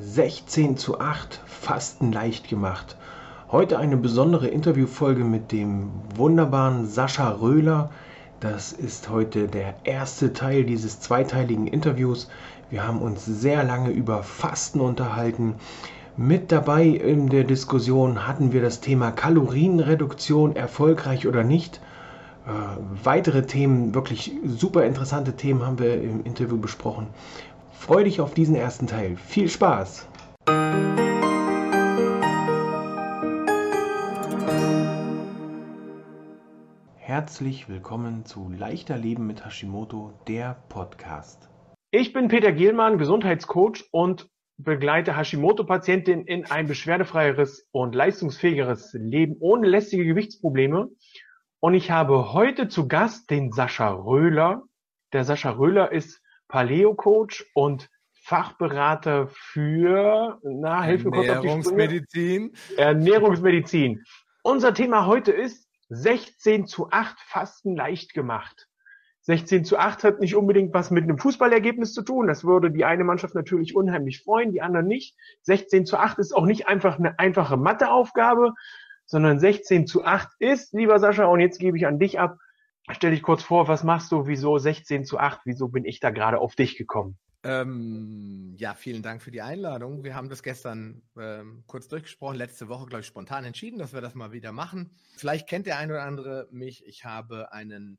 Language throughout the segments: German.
16 zu 8 Fasten leicht gemacht. Heute eine besondere Interviewfolge mit dem wunderbaren Sascha Röhler. Das ist heute der erste Teil dieses zweiteiligen Interviews. Wir haben uns sehr lange über Fasten unterhalten. Mit dabei in der Diskussion hatten wir das Thema Kalorienreduktion erfolgreich oder nicht. Äh, weitere Themen, wirklich super interessante Themen haben wir im Interview besprochen. Freue dich auf diesen ersten Teil. Viel Spaß! Herzlich willkommen zu Leichter Leben mit Hashimoto, der Podcast. Ich bin Peter Gielmann, Gesundheitscoach und begleite Hashimoto-Patientinnen in ein beschwerdefreieres und leistungsfähigeres Leben ohne lästige Gewichtsprobleme. Und ich habe heute zu Gast den Sascha Röhler. Der Sascha Röhler ist Paleo-Coach und Fachberater für na, kurz Ernährungsmedizin. Ernährungsmedizin. Unser Thema heute ist 16 zu 8 Fasten leicht gemacht. 16 zu 8 hat nicht unbedingt was mit einem Fußballergebnis zu tun. Das würde die eine Mannschaft natürlich unheimlich freuen, die andere nicht. 16 zu 8 ist auch nicht einfach eine einfache Matheaufgabe, sondern 16 zu 8 ist, lieber Sascha, und jetzt gebe ich an dich ab, Stell dich kurz vor, was machst du? Wieso 16 zu 8? Wieso bin ich da gerade auf dich gekommen? Ähm, ja, vielen Dank für die Einladung. Wir haben das gestern ähm, kurz durchgesprochen, letzte Woche, glaube ich, spontan entschieden, dass wir das mal wieder machen. Vielleicht kennt der ein oder andere mich. Ich habe einen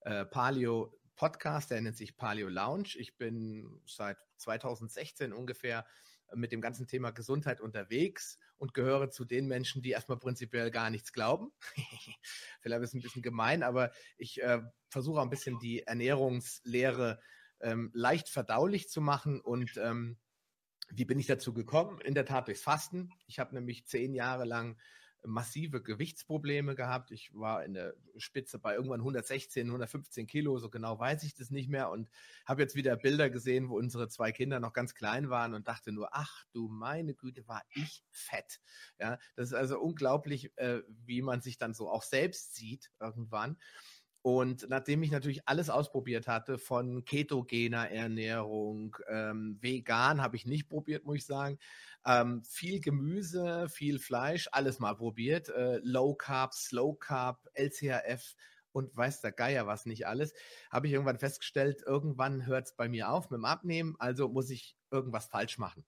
äh, Paleo Podcast, der nennt sich Paleo Lounge. Ich bin seit 2016 ungefähr mit dem ganzen Thema Gesundheit unterwegs und gehöre zu den Menschen, die erstmal prinzipiell gar nichts glauben. Vielleicht ist es ein bisschen gemein, aber ich äh, versuche auch ein bisschen die Ernährungslehre ähm, leicht verdaulich zu machen und ähm, wie bin ich dazu gekommen? In der Tat durchs Fasten. Ich habe nämlich zehn Jahre lang massive Gewichtsprobleme gehabt. Ich war in der Spitze bei irgendwann 116, 115 Kilo, so genau weiß ich das nicht mehr und habe jetzt wieder Bilder gesehen, wo unsere zwei Kinder noch ganz klein waren und dachte nur, ach du meine Güte, war ich fett. Ja, das ist also unglaublich, äh, wie man sich dann so auch selbst sieht irgendwann. Und nachdem ich natürlich alles ausprobiert hatte, von ketogener Ernährung, ähm, vegan habe ich nicht probiert, muss ich sagen, ähm, viel Gemüse, viel Fleisch, alles mal probiert, äh, Low Carb, Slow Carb, LCHF und weiß der Geier was nicht alles, habe ich irgendwann festgestellt, irgendwann hört es bei mir auf mit dem Abnehmen, also muss ich irgendwas falsch machen.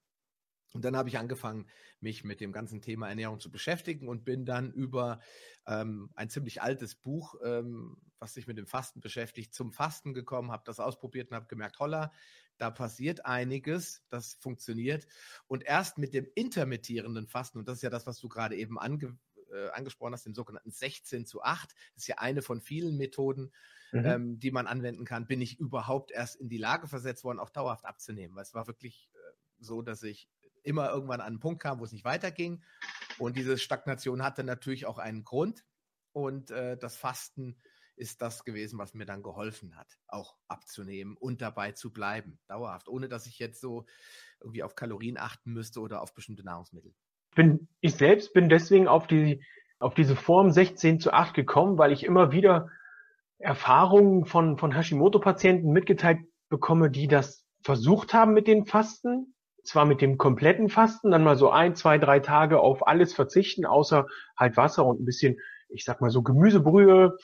Und dann habe ich angefangen, mich mit dem ganzen Thema Ernährung zu beschäftigen und bin dann über ähm, ein ziemlich altes Buch, ähm, was sich mit dem Fasten beschäftigt, zum Fasten gekommen, habe das ausprobiert und habe gemerkt, holla, da passiert einiges, das funktioniert. Und erst mit dem intermittierenden Fasten, und das ist ja das, was du gerade eben ange, äh, angesprochen hast, dem sogenannten 16 zu 8, das ist ja eine von vielen Methoden, mhm. ähm, die man anwenden kann, bin ich überhaupt erst in die Lage versetzt worden, auch dauerhaft abzunehmen. Weil es war wirklich äh, so, dass ich immer irgendwann an einen Punkt kam, wo es nicht weiterging. Und diese Stagnation hatte natürlich auch einen Grund. Und äh, das Fasten ist das gewesen, was mir dann geholfen hat, auch abzunehmen und dabei zu bleiben, dauerhaft, ohne dass ich jetzt so irgendwie auf Kalorien achten müsste oder auf bestimmte Nahrungsmittel. Bin, ich selbst bin deswegen auf die, auf diese Form 16 zu 8 gekommen, weil ich immer wieder Erfahrungen von, von Hashimoto-Patienten mitgeteilt bekomme, die das versucht haben mit den Fasten zwar mit dem kompletten Fasten, dann mal so ein, zwei, drei Tage auf alles verzichten, außer halt Wasser und ein bisschen, ich sag mal so Gemüsebrühe,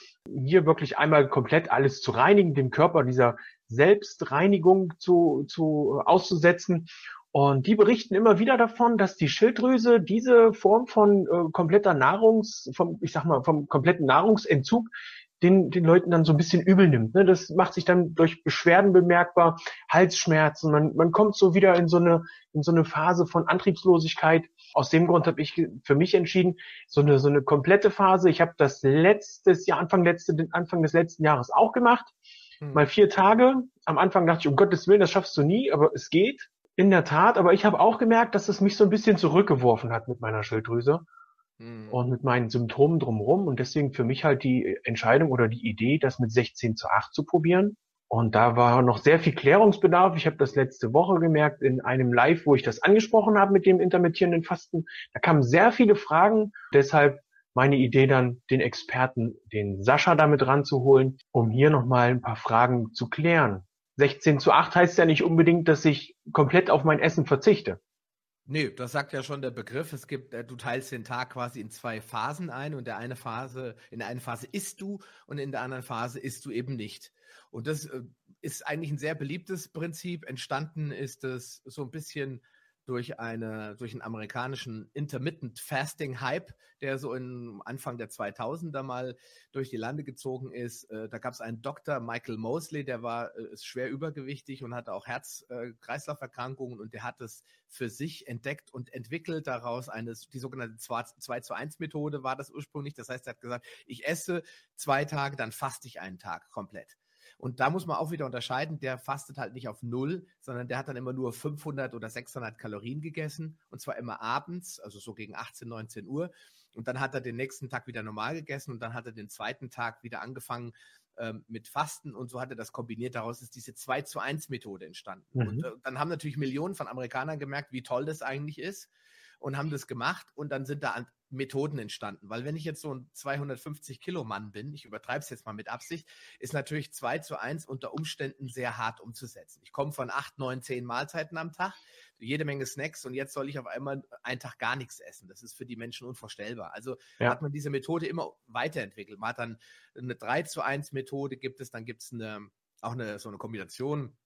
hier wirklich einmal komplett alles zu reinigen, dem Körper dieser Selbstreinigung zu, zu auszusetzen. Und die berichten immer wieder davon, dass die Schilddrüse diese Form von äh, kompletter Nahrungs, vom, ich sag mal, vom kompletten Nahrungsentzug den, den Leuten dann so ein bisschen übel nimmt. Ne? Das macht sich dann durch Beschwerden bemerkbar, Halsschmerzen, man, man kommt so wieder in so eine, in so eine Phase von Antriebslosigkeit. Aus dem Grund habe ich für mich entschieden, so eine, so eine komplette Phase. Ich habe das letztes Jahr, Anfang, letzte, Anfang des letzten Jahres auch gemacht. Hm. Mal vier Tage. Am Anfang dachte ich, um Gottes Willen, das schaffst du nie, aber es geht. In der Tat, aber ich habe auch gemerkt, dass es mich so ein bisschen zurückgeworfen hat mit meiner Schilddrüse mhm. und mit meinen Symptomen drumherum. Und deswegen für mich halt die Entscheidung oder die Idee, das mit 16 zu 8 zu probieren. Und da war noch sehr viel Klärungsbedarf. Ich habe das letzte Woche gemerkt in einem Live, wo ich das angesprochen habe mit dem intermittierenden Fasten. Da kamen sehr viele Fragen. Deshalb meine Idee dann, den Experten, den Sascha damit ranzuholen, um hier nochmal ein paar Fragen zu klären. 16 zu 8 heißt ja nicht unbedingt, dass ich komplett auf mein Essen verzichte. Nee, das sagt ja schon der Begriff. Es gibt, äh, du teilst den Tag quasi in zwei Phasen ein und der eine Phase, in der einen Phase isst du und in der anderen Phase isst du eben nicht. Und das äh, ist eigentlich ein sehr beliebtes Prinzip. Entstanden ist es so ein bisschen durch eine durch einen amerikanischen Intermittent Fasting Hype, der so in Anfang der 2000er mal durch die Lande gezogen ist. Äh, da gab es einen Dr. Michael Mosley, der war äh, schwer übergewichtig und hatte auch Herz-Kreislauf-Erkrankungen und der hat es für sich entdeckt und entwickelt daraus eine die sogenannte 2 zu 1 Methode war das ursprünglich. Das heißt, er hat gesagt, ich esse zwei Tage, dann faste ich einen Tag komplett. Und da muss man auch wieder unterscheiden, der fastet halt nicht auf Null, sondern der hat dann immer nur 500 oder 600 Kalorien gegessen und zwar immer abends, also so gegen 18, 19 Uhr. Und dann hat er den nächsten Tag wieder normal gegessen und dann hat er den zweiten Tag wieder angefangen ähm, mit Fasten und so hat er das kombiniert. Daraus ist diese 2 zu 1 Methode entstanden. Mhm. Und äh, dann haben natürlich Millionen von Amerikanern gemerkt, wie toll das eigentlich ist und haben das gemacht und dann sind da Methoden entstanden. Weil wenn ich jetzt so ein 250 Kilo Mann bin, ich übertreibe es jetzt mal mit Absicht, ist natürlich 2 zu 1 unter Umständen sehr hart umzusetzen. Ich komme von 8, 9, 10 Mahlzeiten am Tag, jede Menge Snacks und jetzt soll ich auf einmal einen Tag gar nichts essen. Das ist für die Menschen unvorstellbar. Also ja. hat man diese Methode immer weiterentwickelt. Man hat dann eine 3 zu 1 Methode gibt es, dann gibt es eine, auch eine, so eine Kombination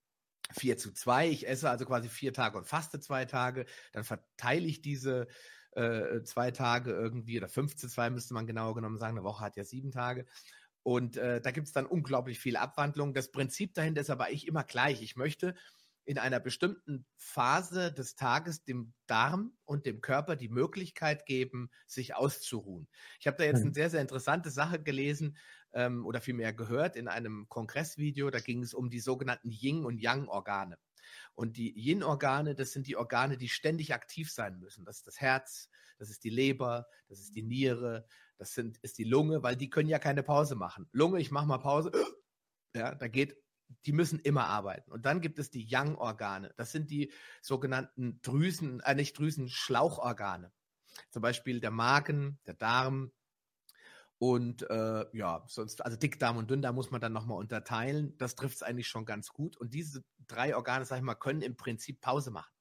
4 zu 2. Ich esse also quasi vier Tage und faste zwei Tage. Dann verteile ich diese äh, zwei Tage irgendwie, oder 5 zu 2 müsste man genauer genommen sagen. Eine Woche hat ja sieben Tage. Und äh, da gibt es dann unglaublich viele Abwandlungen. Das Prinzip dahinter ist aber eigentlich immer gleich. Ich möchte in einer bestimmten Phase des Tages dem Darm und dem Körper die Möglichkeit geben, sich auszuruhen. Ich habe da jetzt eine mhm. sehr, sehr interessante Sache gelesen ähm, oder vielmehr gehört in einem Kongressvideo. Da ging es um die sogenannten Yin- und Yang-Organe. Und die Yin-Organe, das sind die Organe, die ständig aktiv sein müssen. Das ist das Herz, das ist die Leber, das ist die Niere, das sind, ist die Lunge, weil die können ja keine Pause machen. Lunge, ich mache mal Pause. Ja, da geht die müssen immer arbeiten. Und dann gibt es die Yang-Organe. Das sind die sogenannten Drüsen, äh, nicht Drüsen, Schlauchorgane. Zum Beispiel der Magen, der Darm, und äh, ja, sonst, also Dickdarm und Dünndarm muss man dann nochmal unterteilen. Das trifft es eigentlich schon ganz gut. Und diese drei Organe, sag ich mal, können im Prinzip Pause machen.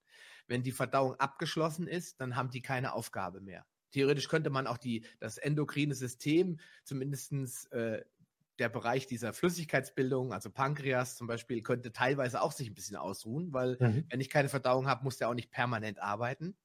Wenn die Verdauung abgeschlossen ist, dann haben die keine Aufgabe mehr. Theoretisch könnte man auch die, das endokrine System, zumindestens äh, der Bereich dieser Flüssigkeitsbildung, also Pankreas zum Beispiel, könnte teilweise auch sich ein bisschen ausruhen, weil mhm. wenn ich keine Verdauung habe, muss der auch nicht permanent arbeiten.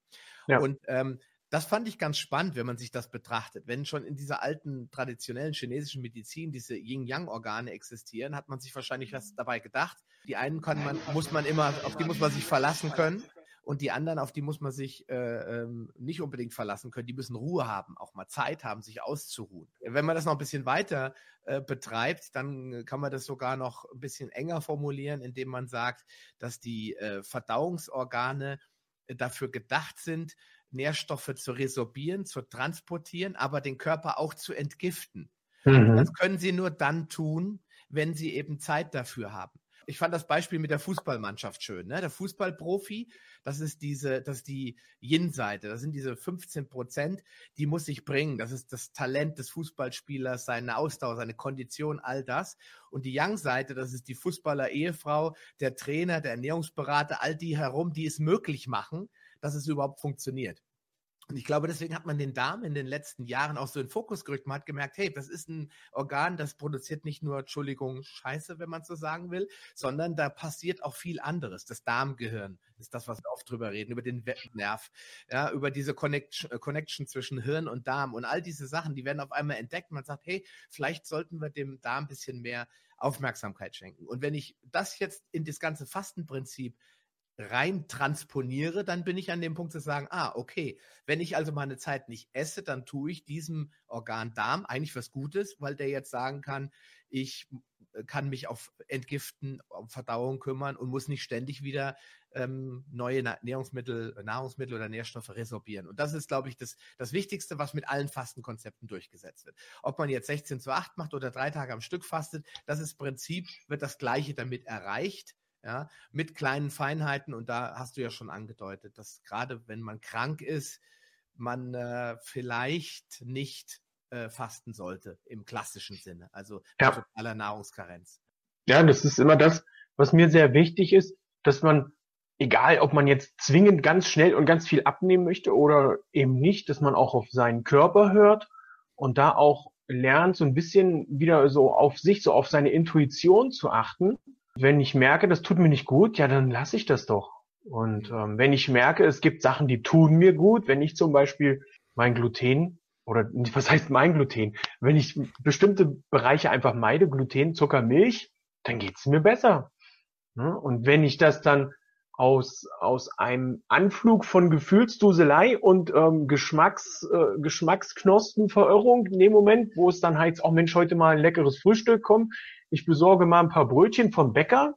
Ja. Und ähm, das fand ich ganz spannend, wenn man sich das betrachtet. Wenn schon in dieser alten traditionellen chinesischen Medizin diese Yin-Yang-Organe existieren, hat man sich wahrscheinlich was dabei gedacht. Die einen kann man, muss man immer, auf die muss man sich verlassen können. Und die anderen, auf die muss man sich äh, ähm, nicht unbedingt verlassen können. Die müssen Ruhe haben, auch mal Zeit haben, sich auszuruhen. Wenn man das noch ein bisschen weiter äh, betreibt, dann kann man das sogar noch ein bisschen enger formulieren, indem man sagt, dass die äh, Verdauungsorgane dafür gedacht sind, Nährstoffe zu resorbieren, zu transportieren, aber den Körper auch zu entgiften. Mhm. Das können sie nur dann tun, wenn sie eben Zeit dafür haben. Ich fand das Beispiel mit der Fußballmannschaft schön. Ne? Der Fußballprofi, das ist diese, das ist die Yin-Seite. Das sind diese 15 Prozent, die muss sich bringen. Das ist das Talent des Fußballspielers, seine Ausdauer, seine Kondition, all das. Und die Yang-Seite, das ist die Fußballer-Ehefrau, der Trainer, der Ernährungsberater, all die herum, die es möglich machen, dass es überhaupt funktioniert. Und ich glaube, deswegen hat man den Darm in den letzten Jahren auch so in den Fokus gerückt. Man hat gemerkt, hey, das ist ein Organ, das produziert nicht nur, Entschuldigung, Scheiße, wenn man so sagen will, sondern da passiert auch viel anderes. Das Darmgehirn ist das, was wir oft drüber reden, über den Nerv, ja, über diese Connection, äh, Connection zwischen Hirn und Darm und all diese Sachen, die werden auf einmal entdeckt. Man sagt, hey, vielleicht sollten wir dem Darm ein bisschen mehr Aufmerksamkeit schenken. Und wenn ich das jetzt in das ganze Fastenprinzip rein transponiere, dann bin ich an dem Punkt zu sagen, ah, okay, wenn ich also meine Zeit nicht esse, dann tue ich diesem Organ Darm eigentlich was Gutes, weil der jetzt sagen kann, ich äh, kann mich auf Entgiften, auf Verdauung kümmern und muss nicht ständig wieder ähm, neue Nahrungsmittel, Nahrungsmittel oder Nährstoffe resorbieren. Und das ist, glaube ich, das, das Wichtigste, was mit allen Fastenkonzepten durchgesetzt wird. Ob man jetzt 16 zu 8 macht oder drei Tage am Stück fastet, das ist Prinzip, wird das Gleiche damit erreicht ja, mit kleinen Feinheiten. Und da hast du ja schon angedeutet, dass gerade wenn man krank ist, man äh, vielleicht nicht äh, fasten sollte im klassischen Sinne, also ja. totaler Nahrungskarenz. Ja, das ist immer das, was mir sehr wichtig ist, dass man egal ob man jetzt zwingend ganz schnell und ganz viel abnehmen möchte oder eben nicht, dass man auch auf seinen Körper hört und da auch lernt, so ein bisschen wieder so auf sich, so auf seine Intuition zu achten. Wenn ich merke, das tut mir nicht gut, ja, dann lasse ich das doch. Und ähm, wenn ich merke, es gibt Sachen, die tun mir gut, wenn ich zum Beispiel mein Gluten oder was heißt mein Gluten, wenn ich bestimmte Bereiche einfach meide, Gluten, Zucker, Milch, dann geht's mir besser. Ne? Und wenn ich das dann aus, aus einem Anflug von Gefühlsduselei und ähm, Geschmacks, äh, Geschmacksknospenverirrung in dem Moment, wo es dann heißt, oh Mensch, heute mal ein leckeres Frühstück, komm, ich besorge mal ein paar Brötchen vom Bäcker,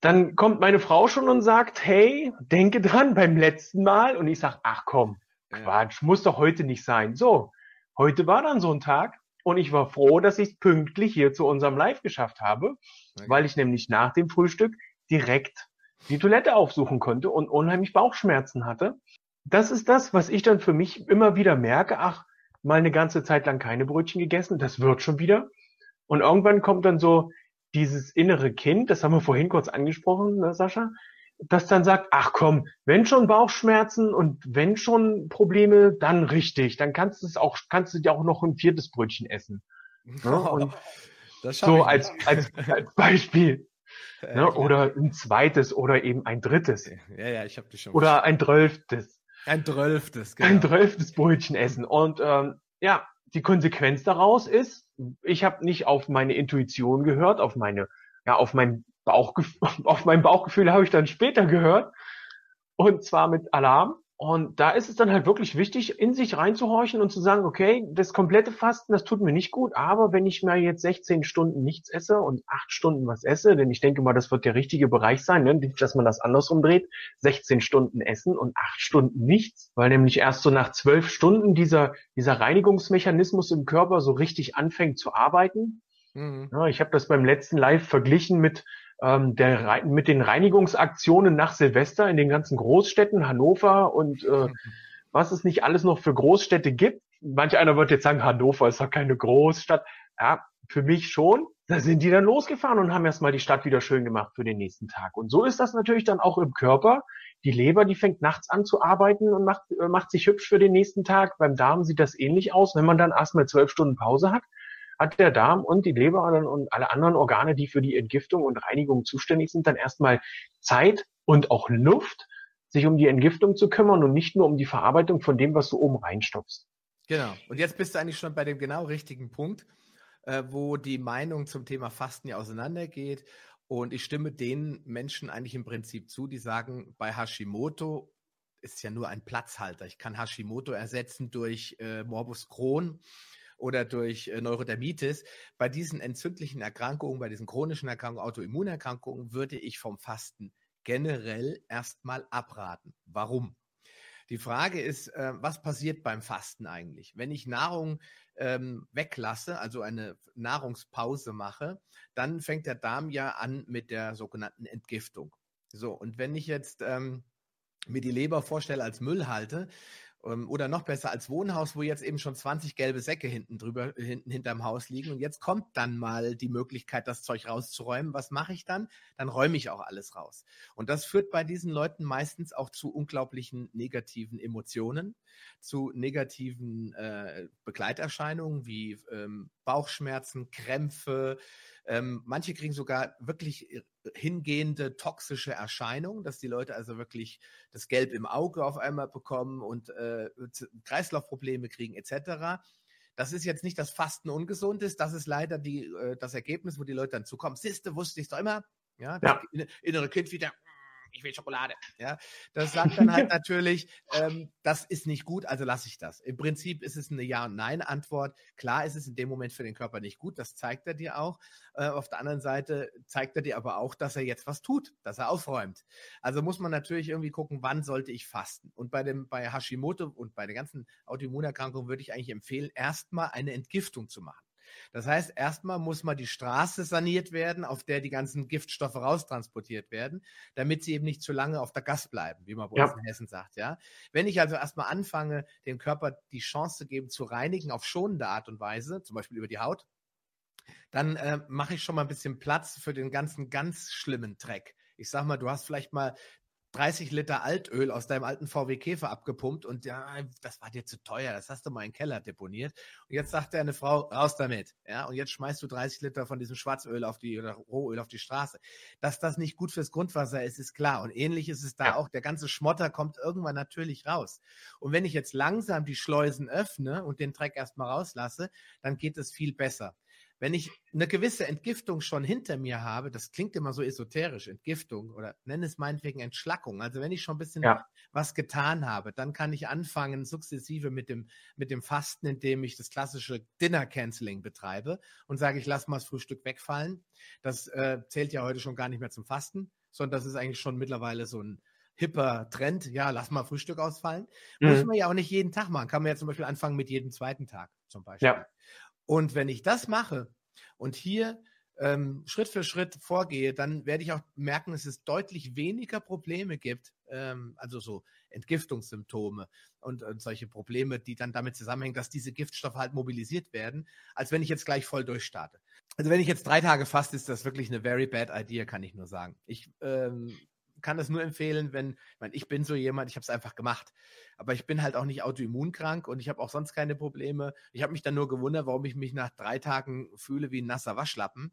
dann kommt meine Frau schon und sagt, hey, denke dran beim letzten Mal. Und ich sag, ach komm, Quatsch, muss doch heute nicht sein. So, heute war dann so ein Tag und ich war froh, dass ich es pünktlich hier zu unserem Live geschafft habe, okay. weil ich nämlich nach dem Frühstück direkt die Toilette aufsuchen konnte und unheimlich Bauchschmerzen hatte. Das ist das, was ich dann für mich immer wieder merke. Ach, mal eine ganze Zeit lang keine Brötchen gegessen, das wird schon wieder. Und irgendwann kommt dann so dieses innere Kind, das haben wir vorhin kurz angesprochen, ne, Sascha, das dann sagt, ach komm, wenn schon Bauchschmerzen und wenn schon Probleme, dann richtig, dann kannst du es auch, kannst du dir auch noch ein viertes Brötchen essen. Ne? so als, als, als Beispiel. Ja, ne? oder ein zweites oder eben ein drittes. Ja, ja, ich habe dich schon. Oder ein zwölftes. Ein zwölftes, genau. Ein zwölftes Brötchen essen. Und ähm, ja, die Konsequenz daraus ist, ich habe nicht auf meine Intuition gehört, auf meine, ja, auf mein Bauchgefühl, auf mein Bauchgefühl habe ich dann später gehört. Und zwar mit Alarm. Und da ist es dann halt wirklich wichtig, in sich reinzuhorchen und zu sagen, okay, das komplette Fasten, das tut mir nicht gut, aber wenn ich mir jetzt 16 Stunden nichts esse und 8 Stunden was esse, denn ich denke mal, das wird der richtige Bereich sein, ne, dass man das andersrum dreht, 16 Stunden essen und 8 Stunden nichts, weil nämlich erst so nach 12 Stunden dieser, dieser Reinigungsmechanismus im Körper so richtig anfängt zu arbeiten. Mhm. Ja, ich habe das beim letzten Live verglichen mit ähm, der, mit den Reinigungsaktionen nach Silvester in den ganzen Großstädten, Hannover und äh, was es nicht alles noch für Großstädte gibt. Manch einer wird jetzt sagen, Hannover ist doch keine Großstadt. Ja, für mich schon. Da sind die dann losgefahren und haben erstmal die Stadt wieder schön gemacht für den nächsten Tag. Und so ist das natürlich dann auch im Körper. Die Leber, die fängt nachts an zu arbeiten und macht, äh, macht sich hübsch für den nächsten Tag. Beim Darm sieht das ähnlich aus. Wenn man dann erstmal zwölf Stunden Pause hat, hat der Darm und die Leber und alle anderen Organe, die für die Entgiftung und Reinigung zuständig sind, dann erstmal Zeit und auch Luft, sich um die Entgiftung zu kümmern und nicht nur um die Verarbeitung von dem, was du oben reinstopfst. Genau. Und jetzt bist du eigentlich schon bei dem genau richtigen Punkt, äh, wo die Meinung zum Thema Fasten ja auseinandergeht. Und ich stimme den Menschen eigentlich im Prinzip zu, die sagen, bei Hashimoto ist ja nur ein Platzhalter. Ich kann Hashimoto ersetzen durch äh, Morbus Crohn oder durch äh, Neurodermitis. Bei diesen entzündlichen Erkrankungen, bei diesen chronischen Erkrankungen, Autoimmunerkrankungen würde ich vom Fasten generell erstmal abraten. Warum? Die Frage ist, äh, was passiert beim Fasten eigentlich? Wenn ich Nahrung ähm, weglasse, also eine Nahrungspause mache, dann fängt der Darm ja an mit der sogenannten Entgiftung. So, und wenn ich jetzt ähm, mir die Leber vorstelle als Müllhalte, oder noch besser als Wohnhaus, wo jetzt eben schon 20 gelbe Säcke hinten drüber, hinten hinterm Haus liegen. Und jetzt kommt dann mal die Möglichkeit, das Zeug rauszuräumen. Was mache ich dann? Dann räume ich auch alles raus. Und das führt bei diesen Leuten meistens auch zu unglaublichen negativen Emotionen, zu negativen äh, Begleiterscheinungen wie ähm, Bauchschmerzen, Krämpfe, ähm, manche kriegen sogar wirklich äh, hingehende toxische Erscheinungen, dass die Leute also wirklich das Gelb im Auge auf einmal bekommen und äh, Kreislaufprobleme kriegen etc. Das ist jetzt nicht das Fasten ungesund ist, das ist leider die, äh, das Ergebnis, wo die Leute dann zukommen. Siste, wusste ich doch immer. Ja, ja. innere Kind wieder, ich will Schokolade. Ja, das sagt dann halt natürlich, ähm, das ist nicht gut, also lasse ich das. Im Prinzip ist es eine Ja- und Nein-Antwort. Klar ist es in dem Moment für den Körper nicht gut, das zeigt er dir auch. Äh, auf der anderen Seite zeigt er dir aber auch, dass er jetzt was tut, dass er aufräumt. Also muss man natürlich irgendwie gucken, wann sollte ich fasten. Und bei dem, bei Hashimoto und bei den ganzen Autoimmunerkrankungen würde ich eigentlich empfehlen, erstmal eine Entgiftung zu machen. Das heißt, erstmal muss mal die Straße saniert werden, auf der die ganzen Giftstoffe raustransportiert werden, damit sie eben nicht zu lange auf der Gas bleiben, wie man bei uns in Hessen sagt, ja. Wenn ich also erstmal anfange, dem Körper die Chance zu geben, zu reinigen auf schonende Art und Weise, zum Beispiel über die Haut, dann äh, mache ich schon mal ein bisschen Platz für den ganzen ganz schlimmen Dreck. Ich sag mal, du hast vielleicht mal 30 Liter Altöl aus deinem alten VW Käfer abgepumpt und ja, das war dir zu teuer, das hast du mal in den Keller deponiert. Und jetzt sagt deine Frau, raus damit. Ja, und jetzt schmeißt du 30 Liter von diesem Schwarzöl auf die oder Rohöl auf die Straße. Dass das nicht gut fürs Grundwasser ist, ist klar. Und ähnlich ist es da ja. auch. Der ganze Schmotter kommt irgendwann natürlich raus. Und wenn ich jetzt langsam die Schleusen öffne und den Dreck erstmal rauslasse, dann geht es viel besser. Wenn ich eine gewisse Entgiftung schon hinter mir habe, das klingt immer so esoterisch, Entgiftung oder nenne es meinetwegen Entschlackung. Also wenn ich schon ein bisschen ja. was getan habe, dann kann ich anfangen, sukzessive mit dem, mit dem Fasten, indem ich das klassische Dinner Canceling betreibe und sage, ich lasse mal das Frühstück wegfallen. Das äh, zählt ja heute schon gar nicht mehr zum Fasten, sondern das ist eigentlich schon mittlerweile so ein hipper Trend. Ja, lass mal Frühstück ausfallen. Mhm. Muss man ja auch nicht jeden Tag machen. Kann man ja zum Beispiel anfangen mit jedem zweiten Tag zum Beispiel. Ja. Und wenn ich das mache und hier ähm, Schritt für Schritt vorgehe, dann werde ich auch merken, dass es deutlich weniger Probleme gibt, ähm, also so Entgiftungssymptome und, und, solche Probleme, die dann damit zusammenhängen, dass diese Giftstoffe halt mobilisiert werden, als wenn ich jetzt gleich voll durchstarte. Also wenn ich jetzt drei Tage fast, ist das wirklich eine very bad idea, kann ich nur sagen. Ich ähm, kann das nur empfehlen, wenn, ich meine, ich bin so jemand, ich habe es einfach gemacht. Aber ich bin halt auch nicht autoimmunkrank und ich habe auch sonst keine Probleme. Ich habe mich dann nur gewundert, warum ich mich nach drei Tagen fühle wie ein nasser Waschlappen.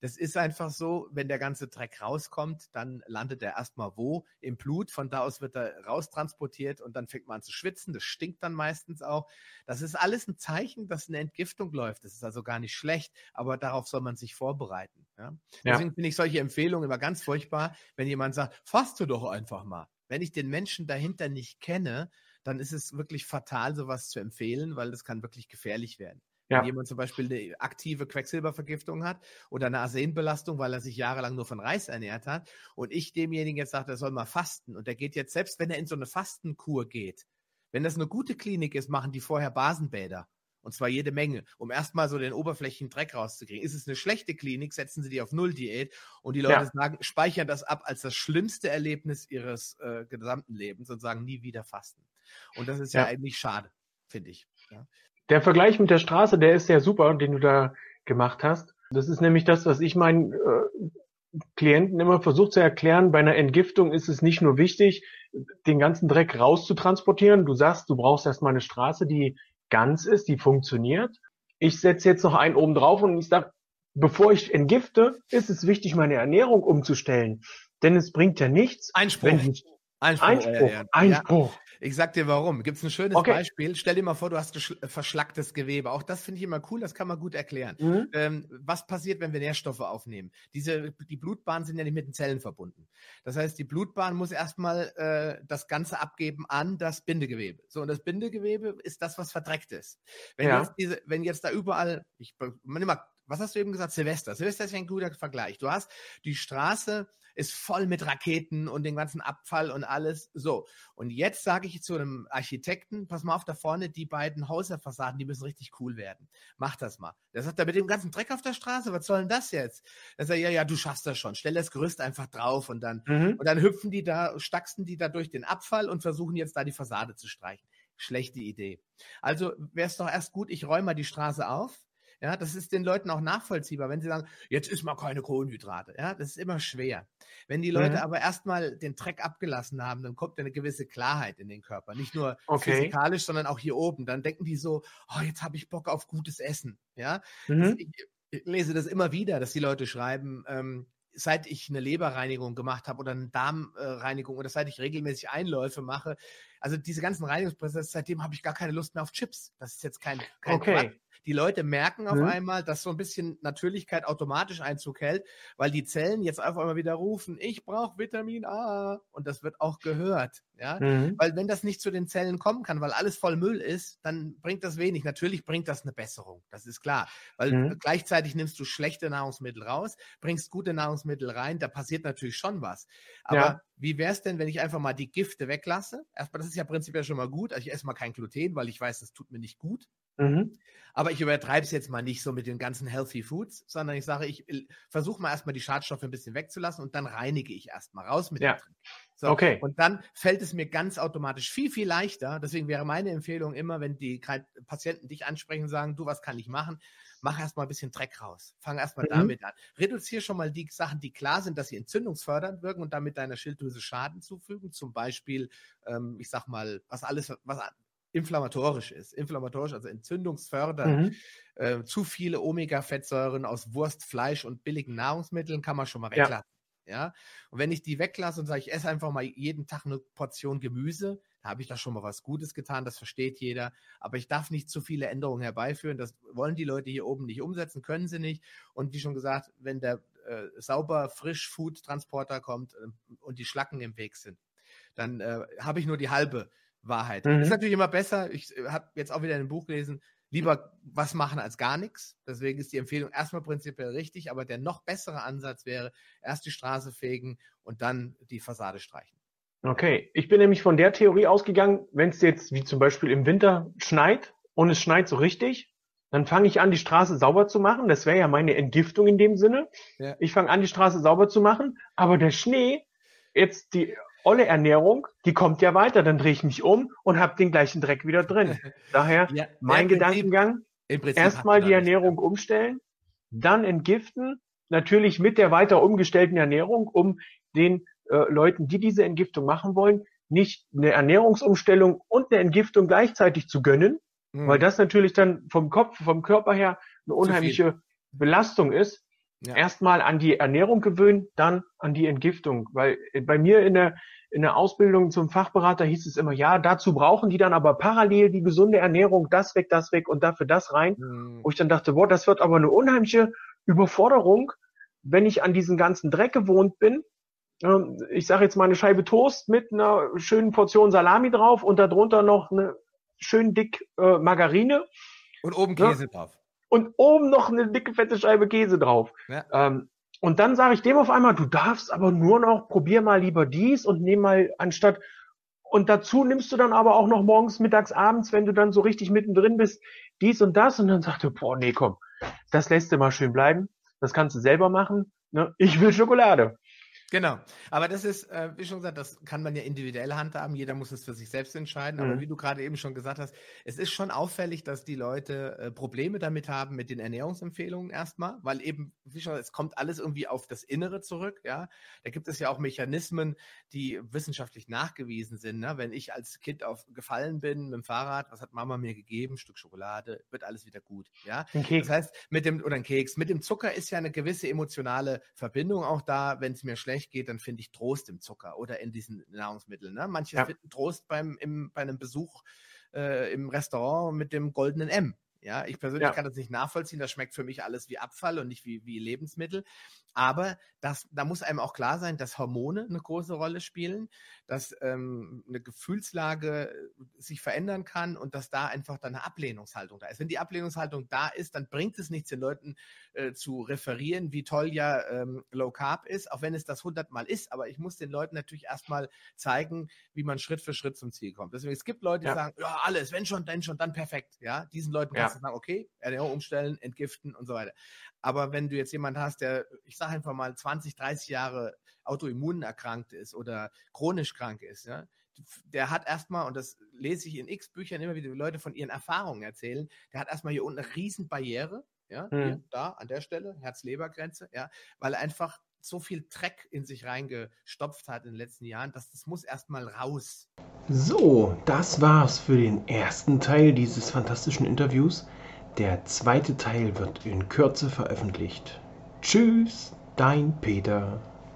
Das ist einfach so, wenn der ganze Dreck rauskommt, dann landet er erstmal wo? Im Blut. Von da aus wird er raustransportiert und dann fängt man an zu schwitzen. Das stinkt dann meistens auch. Das ist alles ein Zeichen, dass eine Entgiftung läuft. Das ist also gar nicht schlecht, aber darauf soll man sich vorbereiten. Ja? Deswegen ja. finde ich solche Empfehlungen immer ganz furchtbar, wenn jemand sagt, faste doch einfach mal. Wenn ich den Menschen dahinter nicht kenne, dann ist es wirklich fatal, sowas zu empfehlen, weil das kann wirklich gefährlich werden. Ja. Wenn jemand zum Beispiel eine aktive Quecksilbervergiftung hat oder eine Arsenbelastung, weil er sich jahrelang nur von Reis ernährt hat und ich demjenigen jetzt sage, er soll mal fasten und der geht jetzt, selbst wenn er in so eine Fastenkur geht, wenn das eine gute Klinik ist, machen die vorher Basenbäder. Und zwar jede Menge, um erstmal so den oberflächlichen Dreck rauszukriegen. Ist es eine schlechte Klinik, setzen sie die auf Null-Diät und die Leute ja. sagen, speichern das ab als das schlimmste Erlebnis ihres äh, gesamten Lebens und sagen nie wieder fasten. Und das ist ja, ja eigentlich schade, finde ich. Ja. Der Vergleich mit der Straße, der ist ja super, den du da gemacht hast. Das ist nämlich das, was ich meinen äh, Klienten immer versucht zu erklären. Bei einer Entgiftung ist es nicht nur wichtig, den ganzen Dreck rauszutransportieren. Du sagst, du brauchst erstmal eine Straße, die ganz ist, die funktioniert. Ich setze jetzt noch einen oben drauf und ich sage, bevor ich entgifte, ist es wichtig, meine Ernährung umzustellen. Denn es bringt ja nichts. Einspruch. Wenn ich, Einspruch. Einspruch. Einspruch. Ja. Ich sag dir warum. Gibt es ein schönes okay. Beispiel? Stell dir mal vor, du hast verschlacktes Gewebe. Auch das finde ich immer cool, das kann man gut erklären. Mhm. Ähm, was passiert, wenn wir Nährstoffe aufnehmen? Diese, die Blutbahnen sind ja nicht mit den Zellen verbunden. Das heißt, die Blutbahn muss erstmal äh, das Ganze abgeben an das Bindegewebe. So, und das Bindegewebe ist das, was verdreckt ist. Wenn, ja. jetzt, diese, wenn jetzt da überall, ich nimm mal was hast du eben gesagt? Silvester. Silvester ist ja ein guter Vergleich. Du hast die Straße ist voll mit Raketen und den ganzen Abfall und alles. So. Und jetzt sage ich zu einem Architekten, pass mal auf da vorne, die beiden Häuserfassaden, die müssen richtig cool werden. Mach das mal. Der sagt, da mit dem ganzen Dreck auf der Straße, was soll denn das jetzt? Er sagt, ja, ja, du schaffst das schon. Stell das Gerüst einfach drauf und dann, mhm. und dann hüpfen die da, stacksten die da durch den Abfall und versuchen jetzt da die Fassade zu streichen. Schlechte Idee. Also wäre es doch erst gut, ich räume mal die Straße auf, ja, das ist den Leuten auch nachvollziehbar, wenn sie sagen, jetzt ist mal keine Kohlenhydrate. Ja, das ist immer schwer. Wenn die Leute mhm. aber erstmal den Dreck abgelassen haben, dann kommt eine gewisse Klarheit in den Körper. Nicht nur okay. physikalisch, sondern auch hier oben. Dann denken die so, oh, jetzt habe ich Bock auf gutes Essen. Ja, mhm. ich, ich, lese das immer wieder, dass die Leute schreiben, ähm, seit ich eine Leberreinigung gemacht habe oder eine Darmreinigung oder seit ich regelmäßig Einläufe mache, also diese ganzen Reinigungsprozesse, seitdem habe ich gar keine Lust mehr auf Chips. Das ist jetzt kein, kein okay. Quatsch. Die Leute merken auf mhm. einmal, dass so ein bisschen Natürlichkeit automatisch Einzug hält, weil die Zellen jetzt auf einmal wieder rufen, ich brauche Vitamin A. Und das wird auch gehört. Ja? Mhm. Weil wenn das nicht zu den Zellen kommen kann, weil alles voll Müll ist, dann bringt das wenig. Natürlich bringt das eine Besserung. Das ist klar. Weil mhm. gleichzeitig nimmst du schlechte Nahrungsmittel raus, bringst gute Nahrungsmittel rein, da passiert natürlich schon was. Aber ja. wie wäre es denn, wenn ich einfach mal die Gifte weglasse? Erstmal, das ist ja prinzipiell schon mal gut. Also ich esse mal kein Gluten, weil ich weiß, das tut mir nicht gut. Mhm. Aber ich übertreibe es jetzt mal nicht so mit den ganzen Healthy Foods, sondern ich sage, ich versuche mal erstmal die Schadstoffe ein bisschen wegzulassen und dann reinige ich erstmal raus mit ja. dem So, okay. Und dann fällt es mir ganz automatisch viel, viel leichter. Deswegen wäre meine Empfehlung immer, wenn die Patienten dich ansprechen und sagen, du, was kann ich machen? Mach erstmal ein bisschen Dreck raus. Fang erstmal mhm. damit an. Reduziere schon mal die Sachen, die klar sind, dass sie entzündungsfördernd wirken und damit deiner Schilddrüse Schaden zufügen. Zum Beispiel, ähm, ich sag mal, was alles, was inflammatorisch ist. Inflammatorisch, also entzündungsfördernd. Mhm. Äh, zu viele Omega-Fettsäuren aus Wurst, Fleisch und billigen Nahrungsmitteln kann man schon mal weglassen. Ja. Ja? Und wenn ich die weglasse und sage, ich esse einfach mal jeden Tag eine Portion Gemüse, da habe ich da schon mal was Gutes getan, das versteht jeder. Aber ich darf nicht zu viele Änderungen herbeiführen. Das wollen die Leute hier oben nicht umsetzen, können sie nicht. Und wie schon gesagt, wenn der äh, sauber frisch Food Transporter kommt äh, und die Schlacken im Weg sind, dann äh, habe ich nur die halbe Wahrheit. Mhm. Ist natürlich immer besser. Ich äh, habe jetzt auch wieder ein Buch gelesen. Lieber was machen als gar nichts. Deswegen ist die Empfehlung erstmal prinzipiell richtig, aber der noch bessere Ansatz wäre, erst die Straße fegen und dann die Fassade streichen. Okay, ich bin nämlich von der Theorie ausgegangen, wenn es jetzt wie zum Beispiel im Winter schneit und es schneit so richtig, dann fange ich an, die Straße sauber zu machen. Das wäre ja meine Entgiftung in dem Sinne. Ja. Ich fange an, die Straße sauber zu machen, aber der Schnee, jetzt die olle Ernährung, die kommt ja weiter. Dann drehe ich mich um und habe den gleichen Dreck wieder drin. Daher ja, mein Gedankengang, erstmal die Ernährung nicht. umstellen, dann entgiften, natürlich mit der weiter umgestellten Ernährung, um den äh, Leuten, die diese Entgiftung machen wollen, nicht eine Ernährungsumstellung und eine Entgiftung gleichzeitig zu gönnen, mhm. weil das natürlich dann vom Kopf, vom Körper her eine unheimliche Belastung ist. Ja. Erstmal an die Ernährung gewöhnen, dann an die Entgiftung. Weil bei mir in der, in der Ausbildung zum Fachberater hieß es immer, ja, dazu brauchen die dann aber parallel die gesunde Ernährung, das weg, das weg und dafür das rein. Mhm. Wo ich dann dachte, boah, das wird aber eine unheimliche Überforderung, wenn ich an diesen ganzen Dreck gewohnt bin. Ähm, ich sage jetzt mal eine Scheibe Toast mit einer schönen Portion Salami drauf und darunter noch eine schön dick äh, Margarine. Und oben Käse ja. drauf und oben noch eine dicke, fette Scheibe Käse drauf. Ja. Ähm, und dann sage ich dem auf einmal, du darfst aber nur noch, probier mal lieber dies und nimm mal anstatt, und dazu nimmst du dann aber auch noch morgens, mittags, abends, wenn du dann so richtig mittendrin bist, dies und das. Und dann sagt er, boah, nee, komm, das lässt du mal schön bleiben. Das kannst du selber machen. Ne? Ich will Schokolade. Genau. Aber das ist, äh, wie schon gesagt, das kann man ja individuell handhaben. Jeder muss es für sich selbst entscheiden. Mhm. Aber wie du gerade eben schon gesagt hast, es ist schon auffällig, dass die Leute äh, Probleme damit haben mit den Ernährungsempfehlungen erstmal, weil eben, wie schon, es kommt alles irgendwie auf das Innere zurück. Ja, da gibt es ja auch Mechanismen, die wissenschaftlich nachgewiesen sind. Ne? Wenn ich als Kind auf gefallen bin mit dem Fahrrad, was hat Mama mir gegeben? Ein Stück Schokolade, wird alles wieder gut. Ja. Das heißt, mit dem oder ein Keks, mit dem Zucker ist ja eine gewisse emotionale Verbindung auch da, wenn es mir schlecht schlecht geht, dann finde ich Trost im Zucker oder in diesen Nahrungsmitteln. Ne? Manche ja. finden Trost beim, im, bei einem Besuch äh, im Restaurant mit dem goldenen M. Ja, ich persönlich ja. kann das nicht nachvollziehen. Das schmeckt für mich alles wie Abfall und nicht wie, wie Lebensmittel. Aber das, da muss einem auch klar sein, dass Hormone eine große Rolle spielen, dass ähm, eine Gefühlslage äh, sich verändern kann und dass da einfach dann eine Ablehnungshaltung da ist. Wenn die Ablehnungshaltung da ist, dann bringt es nichts, den Leuten äh, zu referieren, wie toll ja ähm, Low Carb ist, auch wenn es das hundertmal ist. Aber ich muss den Leuten natürlich erstmal zeigen, wie man Schritt für Schritt zum Ziel kommt. Deswegen, es gibt Leute, die ja. sagen, ja, alles, wenn schon, dann schon, dann perfekt. Ja, diesen Leuten kannst ja. du sagen, okay, Ernährung umstellen, entgiften und so weiter. Aber wenn du jetzt jemanden hast, der, ich sage einfach mal, 20, 30 Jahre autoimmun erkrankt ist oder chronisch krank ist, ja, der hat erstmal, und das lese ich in x Büchern immer wieder, wie Leute von ihren Erfahrungen erzählen, der hat erstmal hier unten eine Riesenbarriere, ja, mhm. hier, da, an der Stelle, Herz-Leber-Grenze, ja, weil einfach so viel Dreck in sich reingestopft hat in den letzten Jahren, dass das muss erstmal raus. So, das war's für den ersten Teil dieses fantastischen Interviews. Der zweite Teil wird in Kürze veröffentlicht. Tschüss, dein Peter.